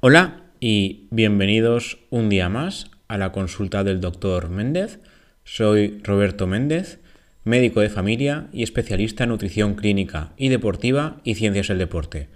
Hola y bienvenidos un día más a la consulta del doctor Méndez. Soy Roberto Méndez, médico de familia y especialista en nutrición clínica y deportiva y ciencias del deporte.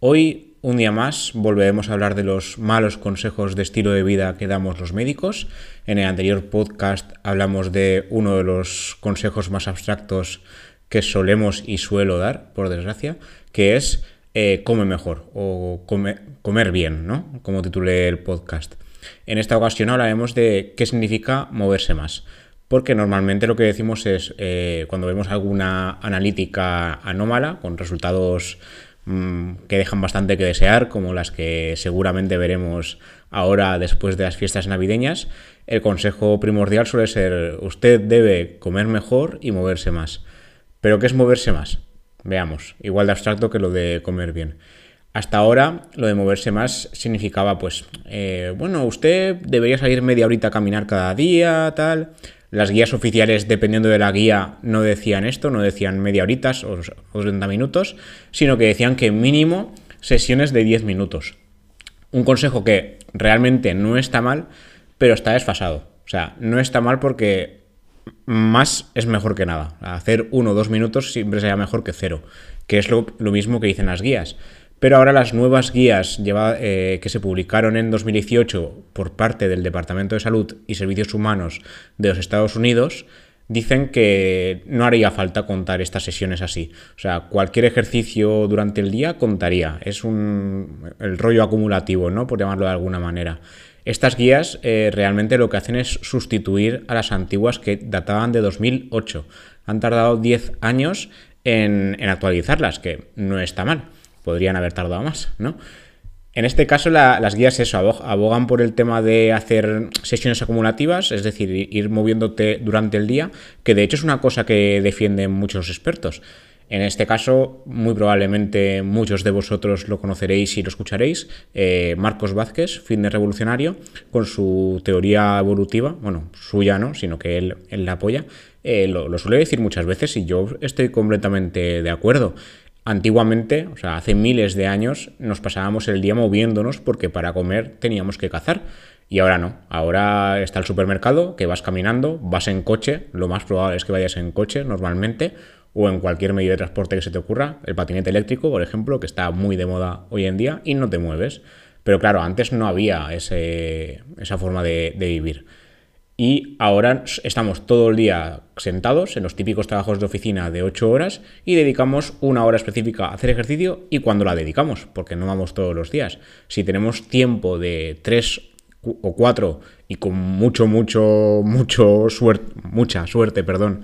Hoy, un día más, volveremos a hablar de los malos consejos de estilo de vida que damos los médicos. En el anterior podcast hablamos de uno de los consejos más abstractos que solemos y suelo dar, por desgracia, que es eh, come mejor o comer bien, ¿no? Como titulé el podcast. En esta ocasión hablaremos de qué significa moverse más. Porque normalmente lo que decimos es, eh, cuando vemos alguna analítica anómala, con resultados mm, que dejan bastante que desear, como las que seguramente veremos ahora después de las fiestas navideñas, el consejo primordial suele ser, usted debe comer mejor y moverse más. ¿Pero qué es moverse más? Veamos, igual de abstracto que lo de comer bien. Hasta ahora lo de moverse más significaba pues, eh, bueno, usted debería salir media horita a caminar cada día, tal. Las guías oficiales, dependiendo de la guía, no decían esto, no decían media horitas o, o 30 minutos, sino que decían que mínimo sesiones de 10 minutos. Un consejo que realmente no está mal, pero está desfasado. O sea, no está mal porque más es mejor que nada. Hacer uno o dos minutos siempre será mejor que cero, que es lo, mismo que dicen las guías. Pero ahora las nuevas guías eh, que se publicaron en 2018 por parte del Departamento de Salud y Servicios Humanos de los Estados Unidos dicen que no haría falta contar estas sesiones así. O sea, cualquier ejercicio durante el día contaría. Es un, el rollo acumulativo, ¿no? Por llamarlo de alguna manera. Estas guías eh, realmente lo que hacen es sustituir a las antiguas que databan de 2008. Han tardado 10 años en, actualizarlas, que no está mal. Podrían haber tardado más, ¿no? En este caso, las guías eso, abogan por el tema de hacer sesiones acumulativas, es decir, ir moviéndote durante el día, que de hecho es una cosa que defienden muchos expertos. En este caso, muy probablemente muchos de vosotros lo conoceréis y lo escucharéis, eh, Marcos Vázquez, fitness revolucionario, con su teoría evolutiva, bueno, suya no, sino que él, la apoya, eh, lo, lo, suele decir muchas veces y yo estoy completamente de acuerdo. Antiguamente, o sea, hace miles de años, nos pasábamos el día moviéndonos porque para comer teníamos que cazar. Y ahora no, ahora está el supermercado, que vas caminando, vas en coche, lo más probable es que vayas en coche normalmente, o en cualquier medio de transporte que se te ocurra, el patinete eléctrico, por ejemplo, que está muy de moda hoy en día y no te mueves. Pero claro, antes no había esa forma de, vivir. Y ahora estamos todo el día sentados en los típicos trabajos de oficina de 8 horas y dedicamos una hora específica a hacer ejercicio y cuando la dedicamos, porque no vamos todos los días. Si tenemos tiempo de 3 o 4 y con mucho, mucho, mucho suerte, mucha suerte, perdón,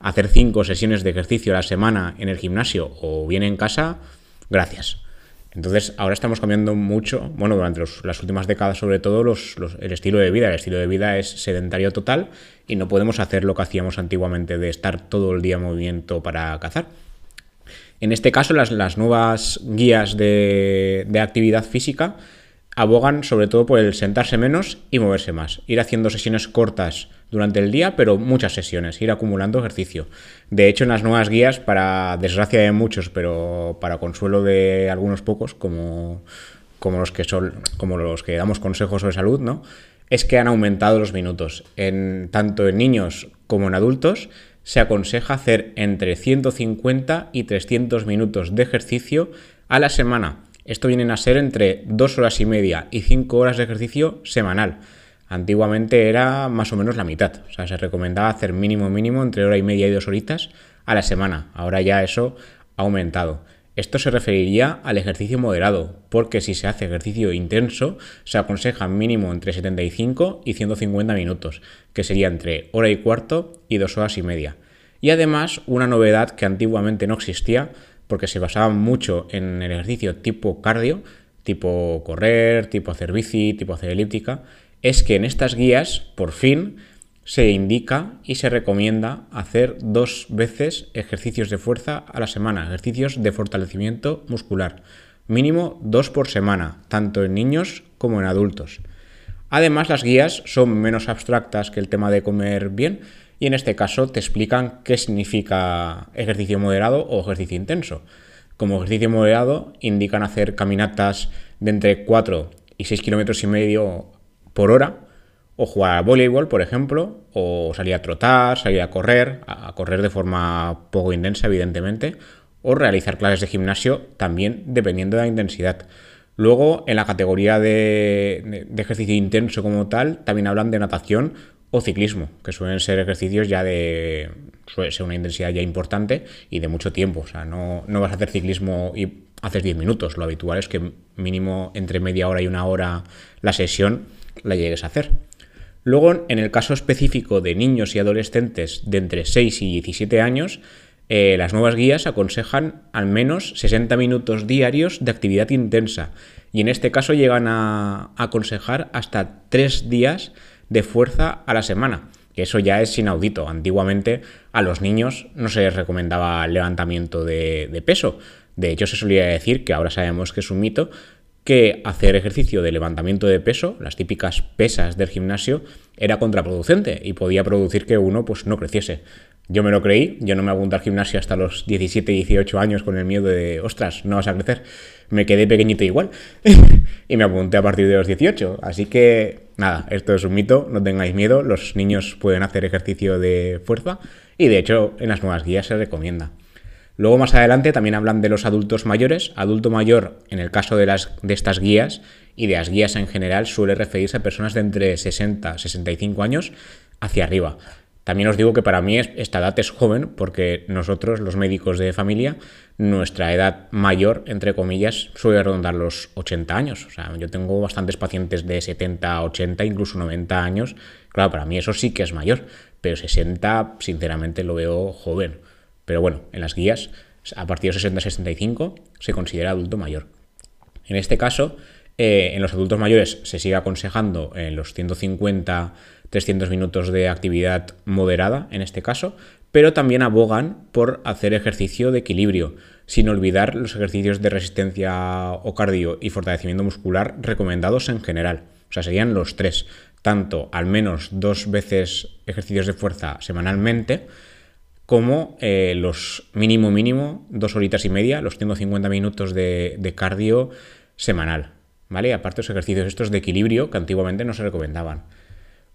hacer cinco sesiones de ejercicio a la semana en el gimnasio o bien en casa, gracias. Entonces, ahora estamos cambiando mucho, bueno, durante las últimas décadas sobre todo, el estilo de vida. El estilo de vida es sedentario total y no podemos hacer lo que hacíamos antiguamente de estar todo el día en movimiento para cazar. En este caso, las, nuevas guías de, de actividad física abogan sobre todo por el sentarse menos y moverse más. Ir haciendo sesiones cortas durante el día, pero muchas sesiones, ir acumulando ejercicio. De hecho, en las nuevas guías, para desgracia de muchos, pero para consuelo de algunos pocos, como, como, los, que son, como los que damos consejos sobre salud, ¿no? es que han aumentado los minutos. En, tanto en niños como en adultos se aconseja hacer entre 150 y 300 minutos de ejercicio a la semana esto vienen a ser entre dos horas y media y cinco horas de ejercicio semanal. Antiguamente era más o menos la mitad. O sea, se recomendaba hacer mínimo mínimo entre hora y media y dos horitas a la semana. Ahora ya eso ha aumentado. Esto se referiría al ejercicio moderado, porque si se hace ejercicio intenso, se aconseja mínimo entre 75 y 150 minutos, que sería entre hora y cuarto y dos horas y media. Y además, una novedad que antiguamente no existía porque se basaban mucho en el ejercicio tipo cardio, tipo correr, tipo hacer bici, tipo hacer elíptica, es que en estas guías, por fin, se indica y se recomienda hacer dos veces ejercicios de fuerza a la semana, ejercicios de fortalecimiento muscular, mínimo dos por semana, tanto en niños como en adultos. Además, las guías son menos abstractas que el tema de comer bien, y en este caso te explican qué significa ejercicio moderado o ejercicio intenso. Como ejercicio moderado indican hacer caminatas de entre 4 y 6 kilómetros y medio por hora, o jugar a voleibol, por ejemplo, o salir a trotar, salir a correr, a correr de forma poco intensa, evidentemente, o realizar clases de gimnasio también dependiendo de la intensidad. Luego, en la categoría de, ejercicio intenso como tal, también hablan de natación o ciclismo, que suelen ser ejercicios ya de. suele ser una intensidad ya importante y de mucho tiempo. O sea, no, no vas a hacer ciclismo y haces 10 minutos. Lo habitual es que mínimo entre media hora y una hora la sesión la llegues a hacer. Luego, en el caso específico de niños y adolescentes de entre 6 y 17 años, eh, las nuevas guías aconsejan al menos 60 minutos diarios de actividad intensa y en este caso llegan a aconsejar hasta 3 días de fuerza a la semana. Que eso ya es inaudito. Antiguamente a los niños no se les recomendaba levantamiento de peso. De hecho, se solía decir, que ahora sabemos que es un mito, que hacer ejercicio de levantamiento de peso, las típicas pesas del gimnasio, era contraproducente y podía producir que uno pues, no creciese. Yo me lo creí, yo no me apunté al gimnasio hasta los 17, 18 años con el miedo de, ostras, no vas a crecer. Me quedé pequeñito igual y me apunté a partir de los 18. Así que, nada, esto es un mito, no tengáis miedo, los niños pueden hacer ejercicio de fuerza y de hecho en las nuevas guías se recomienda. Luego más adelante también hablan de los adultos mayores. Adulto mayor, en el caso de, las, de estas guías y de las guías en general, suele referirse a personas de entre 60 y 65 años hacia arriba. También os digo que para mí esta edad es joven porque nosotros, los médicos de familia, nuestra edad mayor, entre comillas, suele rondar los 80 años. O sea, yo tengo bastantes pacientes de 70, 80, incluso 90 años. Claro, para mí eso sí que es mayor, pero 60, sinceramente, lo veo joven. Pero bueno, en las guías, a partir de 60-65 se considera adulto mayor. En este caso, eh, en los adultos mayores se sigue aconsejando en los 150-300 minutos de actividad moderada, en este caso, pero también abogan por hacer ejercicio de equilibrio, sin olvidar los ejercicios de resistencia o cardio y fortalecimiento muscular recomendados en general. O sea, serían los tres, tanto al menos dos veces ejercicios de fuerza semanalmente, como eh, los mínimo mínimo, dos horitas y media, los 150 minutos de, cardio semanal, ¿vale? Aparte los ejercicios estos de equilibrio que antiguamente no se recomendaban.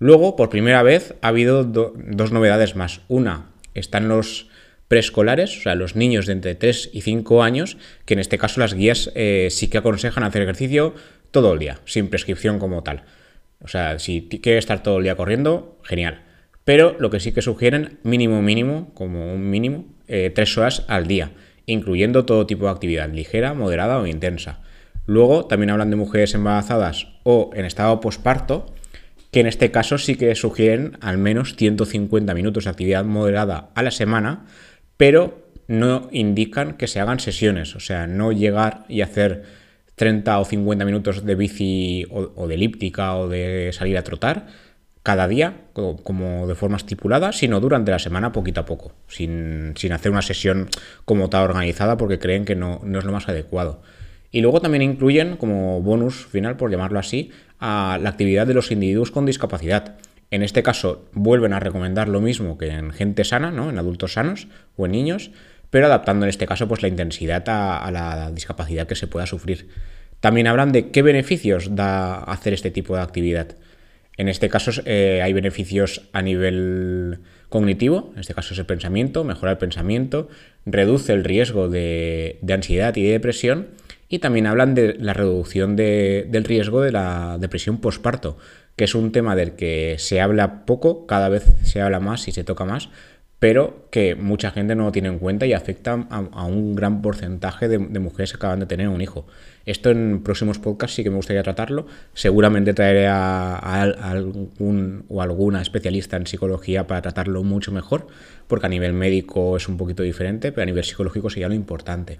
Luego, por primera vez, ha habido dos novedades más. Una, están los preescolares, o sea, los niños de entre 3 y 5 años, que en este caso las guías eh, sí que aconsejan hacer ejercicio todo el día, sin prescripción como tal. O sea, si quieres estar todo el día corriendo, genial. Pero lo que sí que sugieren, mínimo mínimo, como un mínimo, eh, tres horas al día, incluyendo todo tipo de actividad, ligera, moderada o intensa. Luego también hablan de mujeres embarazadas o en estado posparto, que en este caso sí que sugieren al menos 150 minutos de actividad moderada a la semana, pero no indican que se hagan sesiones, o sea, no llegar y hacer 30 o 50 minutos de bici o de elíptica o de salir a trotar, cada día, como de forma estipulada, sino durante la semana poquito a poco, sin, hacer una sesión como tal organizada porque creen que no, es lo más adecuado. Y luego también incluyen como bonus final, por llamarlo así, a la actividad de los individuos con discapacidad. En este caso vuelven a recomendar lo mismo que en gente sana, ¿no? en adultos sanos o en niños, pero adaptando en este caso pues, la intensidad a la discapacidad que se pueda sufrir. También hablan de qué beneficios da hacer este tipo de actividad. En este caso eh, hay beneficios a nivel cognitivo, en este caso es el pensamiento, mejora el pensamiento, reduce el riesgo de, ansiedad y de depresión y también hablan de la reducción del riesgo de la depresión postparto, que es un tema del que se habla poco, cada vez se habla más y se toca más, pero que mucha gente no lo tiene en cuenta y afecta a, un gran porcentaje de, mujeres que acaban de tener un hijo. Esto en próximos podcasts sí que me gustaría tratarlo. Seguramente traeré a, algún o alguna especialista en psicología para tratarlo mucho mejor, porque a nivel médico es un poquito diferente, pero a nivel psicológico sería lo importante.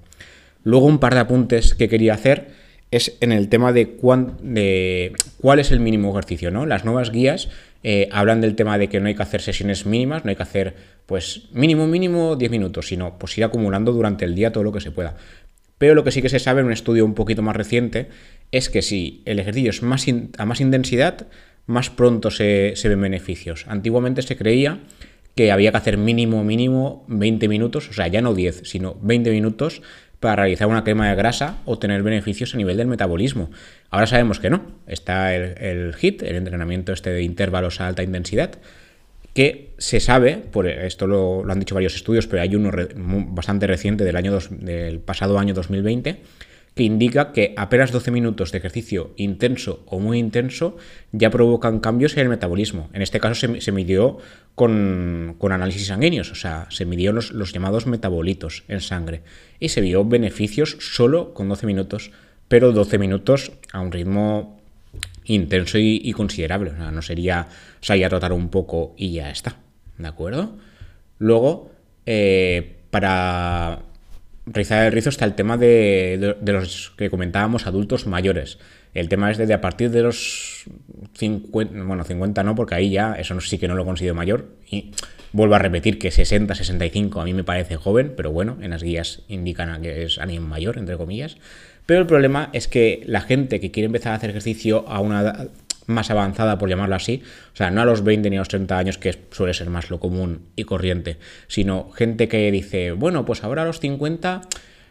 Luego un par de apuntes que quería hacer es en el tema de, cuál es el mínimo ejercicio. ¿no? Las nuevas guías eh, hablan del tema de que no hay que hacer sesiones mínimas, no hay que hacer pues mínimo, mínimo 10 minutos, sino pues ir acumulando durante el día todo lo que se pueda. Pero lo que sí que se sabe en un estudio un poquito más reciente es que si el ejercicio es más a más intensidad, más pronto se, se ven beneficios. Antiguamente se creía que había que hacer mínimo, mínimo 20 minutos, o sea, ya no 10, sino 20 minutos para realizar una quema de grasa o tener beneficios a nivel del metabolismo. Ahora sabemos que no. Está el, HIT, el entrenamiento este de intervalos a alta intensidad, que se sabe, por esto lo, han dicho varios estudios, pero hay uno bastante reciente del, año del pasado año 2020, que indica que apenas 12 minutos de ejercicio intenso o muy intenso ya provocan cambios en el metabolismo. En este caso se, midió con, análisis sanguíneos, o sea, se midieron los, llamados metabolitos en sangre y se vio beneficios solo con 12 minutos, pero 12 minutos a un ritmo intenso y, considerable. O sea, no sería salir a trotar un poco y ya está. ¿De acuerdo? Luego, eh, para realizar el rizo está el tema de, los que comentábamos adultos mayores. El tema es de, a partir de los 50, bueno, 50 no, porque ahí ya eso sí que no lo considero mayor. Y vuelvo a repetir que 60, 65 a mí me parece joven, pero bueno, en las guías indican que es alguien mayor, entre comillas. Pero el problema es que la gente que quiere empezar a hacer ejercicio a una edad más avanzada, por llamarlo así, o sea, no a los 20 ni a los 30 años, que suele ser más lo común y corriente, sino gente que dice, bueno, pues ahora a los 50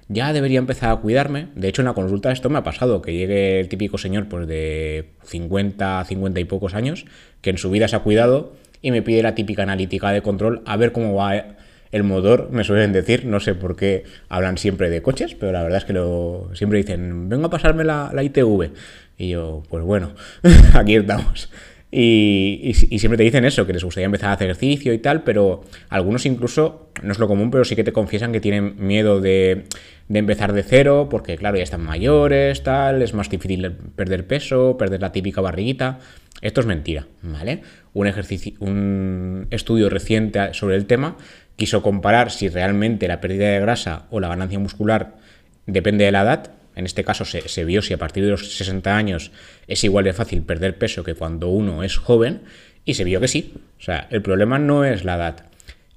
ya debería empezar a cuidarme. De hecho, en la consulta esto me ha pasado, que llegue el típico señor pues de 50, 50 y pocos años, que en su vida se ha cuidado y me pide la típica analítica de control a ver cómo va el motor, me suelen decir, no sé por qué hablan siempre de coches, pero la verdad es que lo, siempre dicen, vengo a pasarme la, ITV. Y yo, pues bueno, aquí estamos. Y, siempre te dicen eso, que les gustaría empezar a hacer ejercicio y tal, pero algunos incluso, no es lo común, pero sí que te confiesan que tienen miedo de, de, empezar de cero, porque claro, ya están mayores, tal, es más difícil perder peso, perder la típica barriguita. Esto es mentira, ¿vale? Un, ejercicio, un estudio reciente sobre el tema quiso comparar si realmente la pérdida de grasa o la ganancia muscular depende de la edad. En este caso se, vio si a partir de los 60 años es igual de fácil perder peso que cuando uno es joven y se vio que sí. O sea, el problema no es la edad.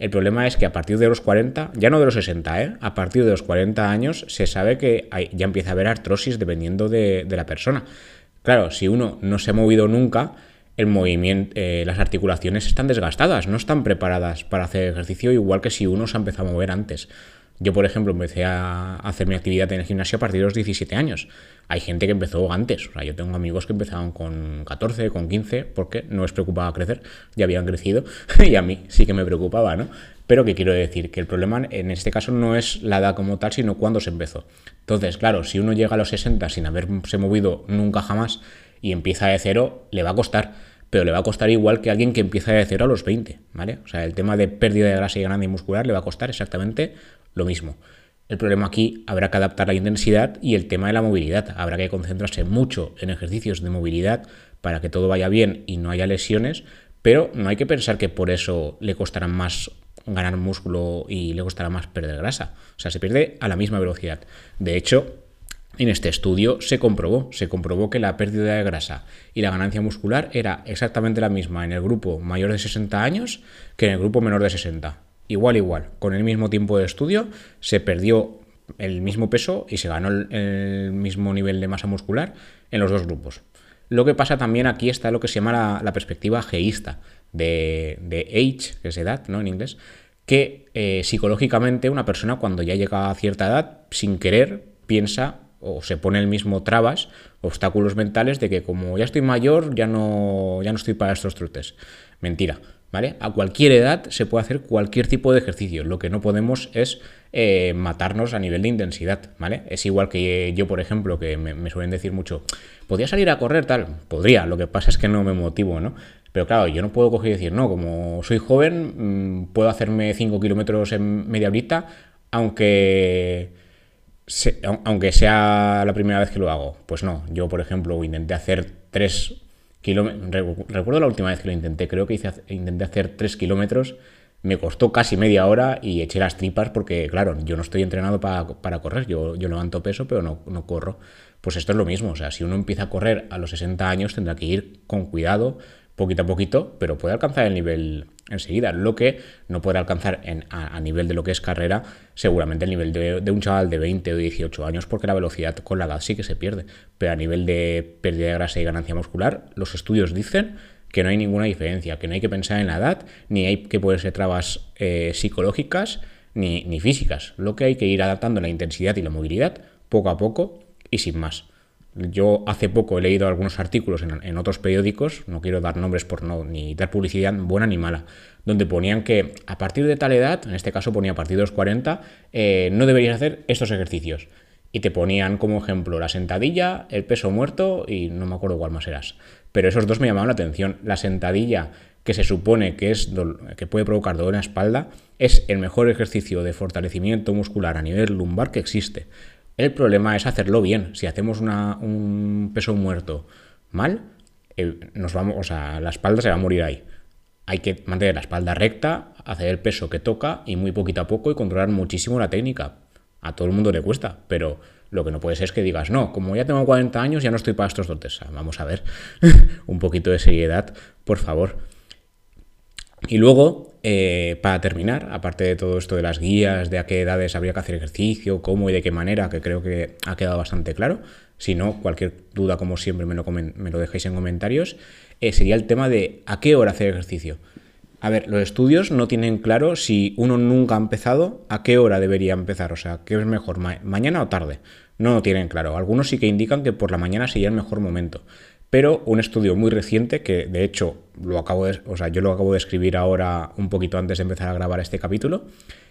El problema es que a partir de los 40, ya no de los 60, ¿eh? a partir de los 40 años se sabe que ya empieza a haber artrosis dependiendo de, de la persona. Claro, si uno no se ha movido nunca, el movimiento, eh, las articulaciones están desgastadas, no están preparadas para hacer ejercicio, igual que si uno se ha empezado a mover antes. Yo, por ejemplo, empecé a hacer mi actividad en el gimnasio a partir de los 17 años. Hay gente que empezó antes. O sea, yo tengo amigos que empezaron con 14, con 15, porque no les preocupaba crecer, ya habían crecido, y a mí sí que me preocupaba, ¿no? Pero que quiero decir que el problema en este caso no es la edad como tal, sino cuándo se empezó. Entonces, claro, si uno llega a los 60 sin haberse movido nunca jamás y empieza de cero, le va a costar, pero le va a costar igual que alguien que empieza de cero a los 20, ¿vale? O sea, el tema de pérdida de grasa y ganancia muscular le va a costar exactamente lo mismo. El problema aquí habrá que adaptar la intensidad y el tema de la movilidad. Habrá que concentrarse mucho en ejercicios de movilidad para que todo vaya bien y no haya lesiones, pero no hay que pensar que por eso le costará más ganar músculo y le costará más perder grasa. O sea, se pierde a la misma velocidad. De hecho, en este estudio se comprobó, se comprobó que la pérdida de grasa y la ganancia muscular era exactamente la misma en el grupo mayor de 60 años que en el grupo menor de 60. Igual, igual. Con el mismo tiempo de estudio se perdió el mismo peso y se ganó el, mismo nivel de masa muscular en los dos grupos. Lo que pasa también aquí está lo que se llama la, perspectiva geísta de, age, que es edad, ¿no? En inglés, que eh, psicológicamente una persona cuando ya llega a cierta edad, sin querer, piensa o se pone el mismo trabas, obstáculos mentales de que como ya estoy mayor, ya no, ya no estoy para estos trutes. Mentira, ¿vale? A cualquier edad se puede hacer cualquier tipo de ejercicio. Lo que no podemos es eh, matarnos a nivel de intensidad, ¿vale? Es igual que yo, por ejemplo, que me, suelen decir mucho, ¿podría salir a correr tal? Podría, lo que pasa es que no me motivo, ¿no? Pero claro, yo no puedo coger y decir, no, como soy joven, mm, puedo hacerme 5 kilómetros en media horita, aunque aunque sea la primera vez que lo hago, pues no. Yo, por ejemplo, intenté hacer 3 kilómetros. Recuerdo la última vez que lo intenté, creo que hice, intenté hacer 3 kilómetros. Me costó casi media hora y eché las tripas porque, claro, yo no estoy entrenado para, correr. Yo, yo levanto peso, pero no, no corro. Pues esto es lo mismo. O sea, si uno empieza a correr a los 60 años, tendrá que ir con cuidado, poquito a poquito, pero puede alcanzar el nivel enseguida. Lo que no puede alcanzar en, a, nivel de lo que es carrera, seguramente el nivel de, un chaval de 20 o 18 años, porque la velocidad con la edad sí que se pierde. Pero a nivel de pérdida de grasa y ganancia muscular, los estudios dicen que no hay ninguna diferencia, que no hay que pensar en la edad, ni hay que ponerse trabas eh, psicológicas, ni, ni físicas. Lo que hay que ir adaptando la intensidad y la movilidad poco a poco y sin más. Yo hace poco he leído algunos artículos en, otros periódicos, no quiero dar nombres por no ni dar publicidad buena ni mala, donde ponían que a partir de tal edad, en este caso ponía a partir de los 40, eh, no deberías hacer estos ejercicios. Y te ponían como ejemplo la sentadilla, el peso muerto y no me acuerdo cuál más eras. Pero esos dos me llamaban la atención. La sentadilla, que se supone que, es que puede provocar dolor en la espalda, es el mejor ejercicio de fortalecimiento muscular a nivel lumbar que existe. El problema es hacerlo bien. Si hacemos un peso muerto mal, eh, nos vamos, o sea, la espalda se va a morir ahí. Hay que mantener la espalda recta, hacer el peso que toca y muy poquito a poco y controlar muchísimo la técnica. A todo el mundo le cuesta, pero lo que no puede ser es que digas, no, como ya tengo 40 años, ya no estoy para estos dotes. Vamos a ver, un poquito de seriedad, por favor. Y luego, eh, para terminar, aparte de todo esto de las guías, de a qué edades habría que hacer ejercicio, cómo y de qué manera, que creo que ha quedado bastante claro, si no, cualquier duda, como siempre, me lo, me lo dejéis en comentarios, eh, sería el tema de a qué hora hacer ejercicio. A ver, los estudios no tienen claro si uno nunca ha empezado, a qué hora debería empezar, o sea, qué es mejor, mañana o tarde. No lo tienen claro. Algunos sí que indican que por la mañana sería el mejor momento pero un estudio muy reciente que de hecho lo acabo de, o sea, yo lo acabo de escribir ahora un poquito antes de empezar a grabar este capítulo,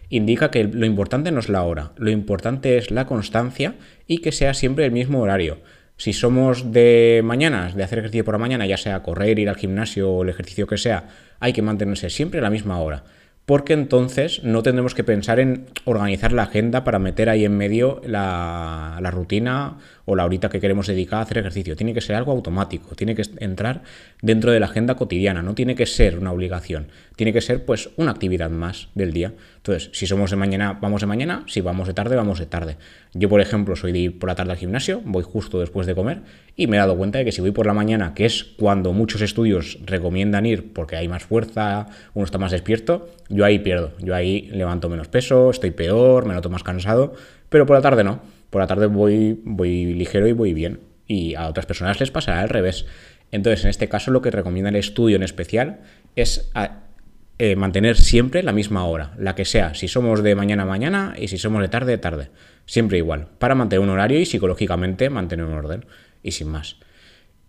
indica que lo importante no es la hora, lo importante es la constancia y que sea siempre el mismo horario. Si somos de mañanas, de hacer ejercicio por la mañana, ya sea correr, ir al gimnasio o el ejercicio que sea, hay que mantenerse siempre la misma hora porque entonces no tendremos que pensar en organizar la agenda para meter ahí en medio la, rutina o la horita que queremos dedicar a hacer ejercicio. Tiene que ser algo automático, tiene que entrar dentro de la agenda cotidiana, no tiene que ser una obligación, tiene que ser pues una actividad más del día. Entonces, si somos de mañana, vamos de mañana, si vamos de tarde, vamos de tarde. Yo, por ejemplo, soy de ir por la tarde al gimnasio, voy justo después de comer y me he dado cuenta de que si voy por la mañana, que es cuando muchos estudios recomiendan ir porque hay más fuerza, uno está más despierto, yo ahí pierdo, yo ahí levanto menos peso, estoy peor, me noto más cansado, pero por la tarde no, por la tarde voy, voy ligero y voy bien. Y a otras personas les pasará al revés. Entonces, en este caso, lo que recomienda el estudio en especial es eh, mantener siempre la misma hora, la que sea, si somos de mañana a mañana y si somos de tarde, tarde. Siempre igual, para mantener un horario y psicológicamente mantener un orden y sin más.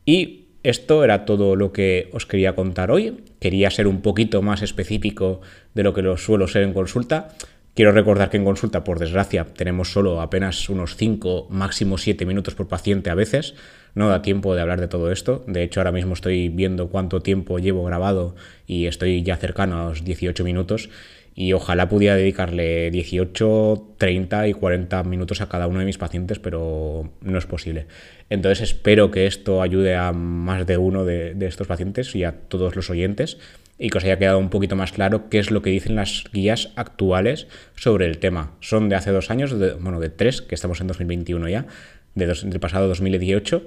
Y esto era todo lo que os quería contar hoy. Quería ser un poquito más específico de lo que lo suelo ser en consulta. Quiero recordar que en consulta, por desgracia, tenemos solo apenas unos 5, máximo 7 minutos por paciente a veces no da tiempo de hablar de todo esto. De hecho, ahora mismo estoy viendo cuánto tiempo llevo grabado y estoy ya cercano a los 18 minutos y ojalá pudiera dedicarle 18, 30 y 40 minutos a cada uno de mis pacientes, pero no es posible. Entonces espero que esto ayude a más de uno de, estos pacientes y a todos los oyentes y que os haya quedado un poquito más claro qué es lo que dicen las guías actuales sobre el tema. Son de hace dos años, bueno, de tres, que estamos en 2021 ya, de del pasado 2018,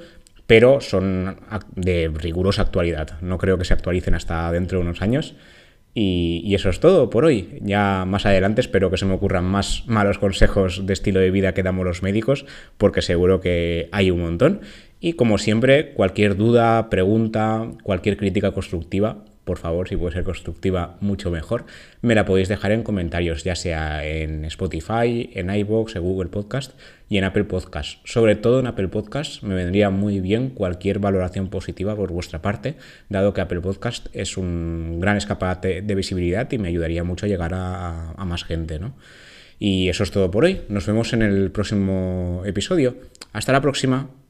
pero son de rigurosa actualidad. No creo que se actualicen hasta dentro de unos años. Y, eso es todo por hoy. Ya más adelante espero que se me ocurran más malos consejos de estilo de vida que damos los médicos, porque seguro que hay un montón. Y como siempre, cualquier duda, pregunta, cualquier crítica constructiva, por favor, si puede ser constructiva, mucho mejor, me la podéis dejar en comentarios, ya sea en Spotify, en iVoox, en Google Podcast y en Apple Podcast. Sobre todo en Apple Podcast me vendría muy bien cualquier valoración positiva por vuestra parte, dado que Apple Podcast es un gran escaparate de visibilidad y me ayudaría mucho a llegar a, a más gente, ¿no? Y eso es todo por hoy. Nos vemos en el próximo episodio. Hasta la próxima.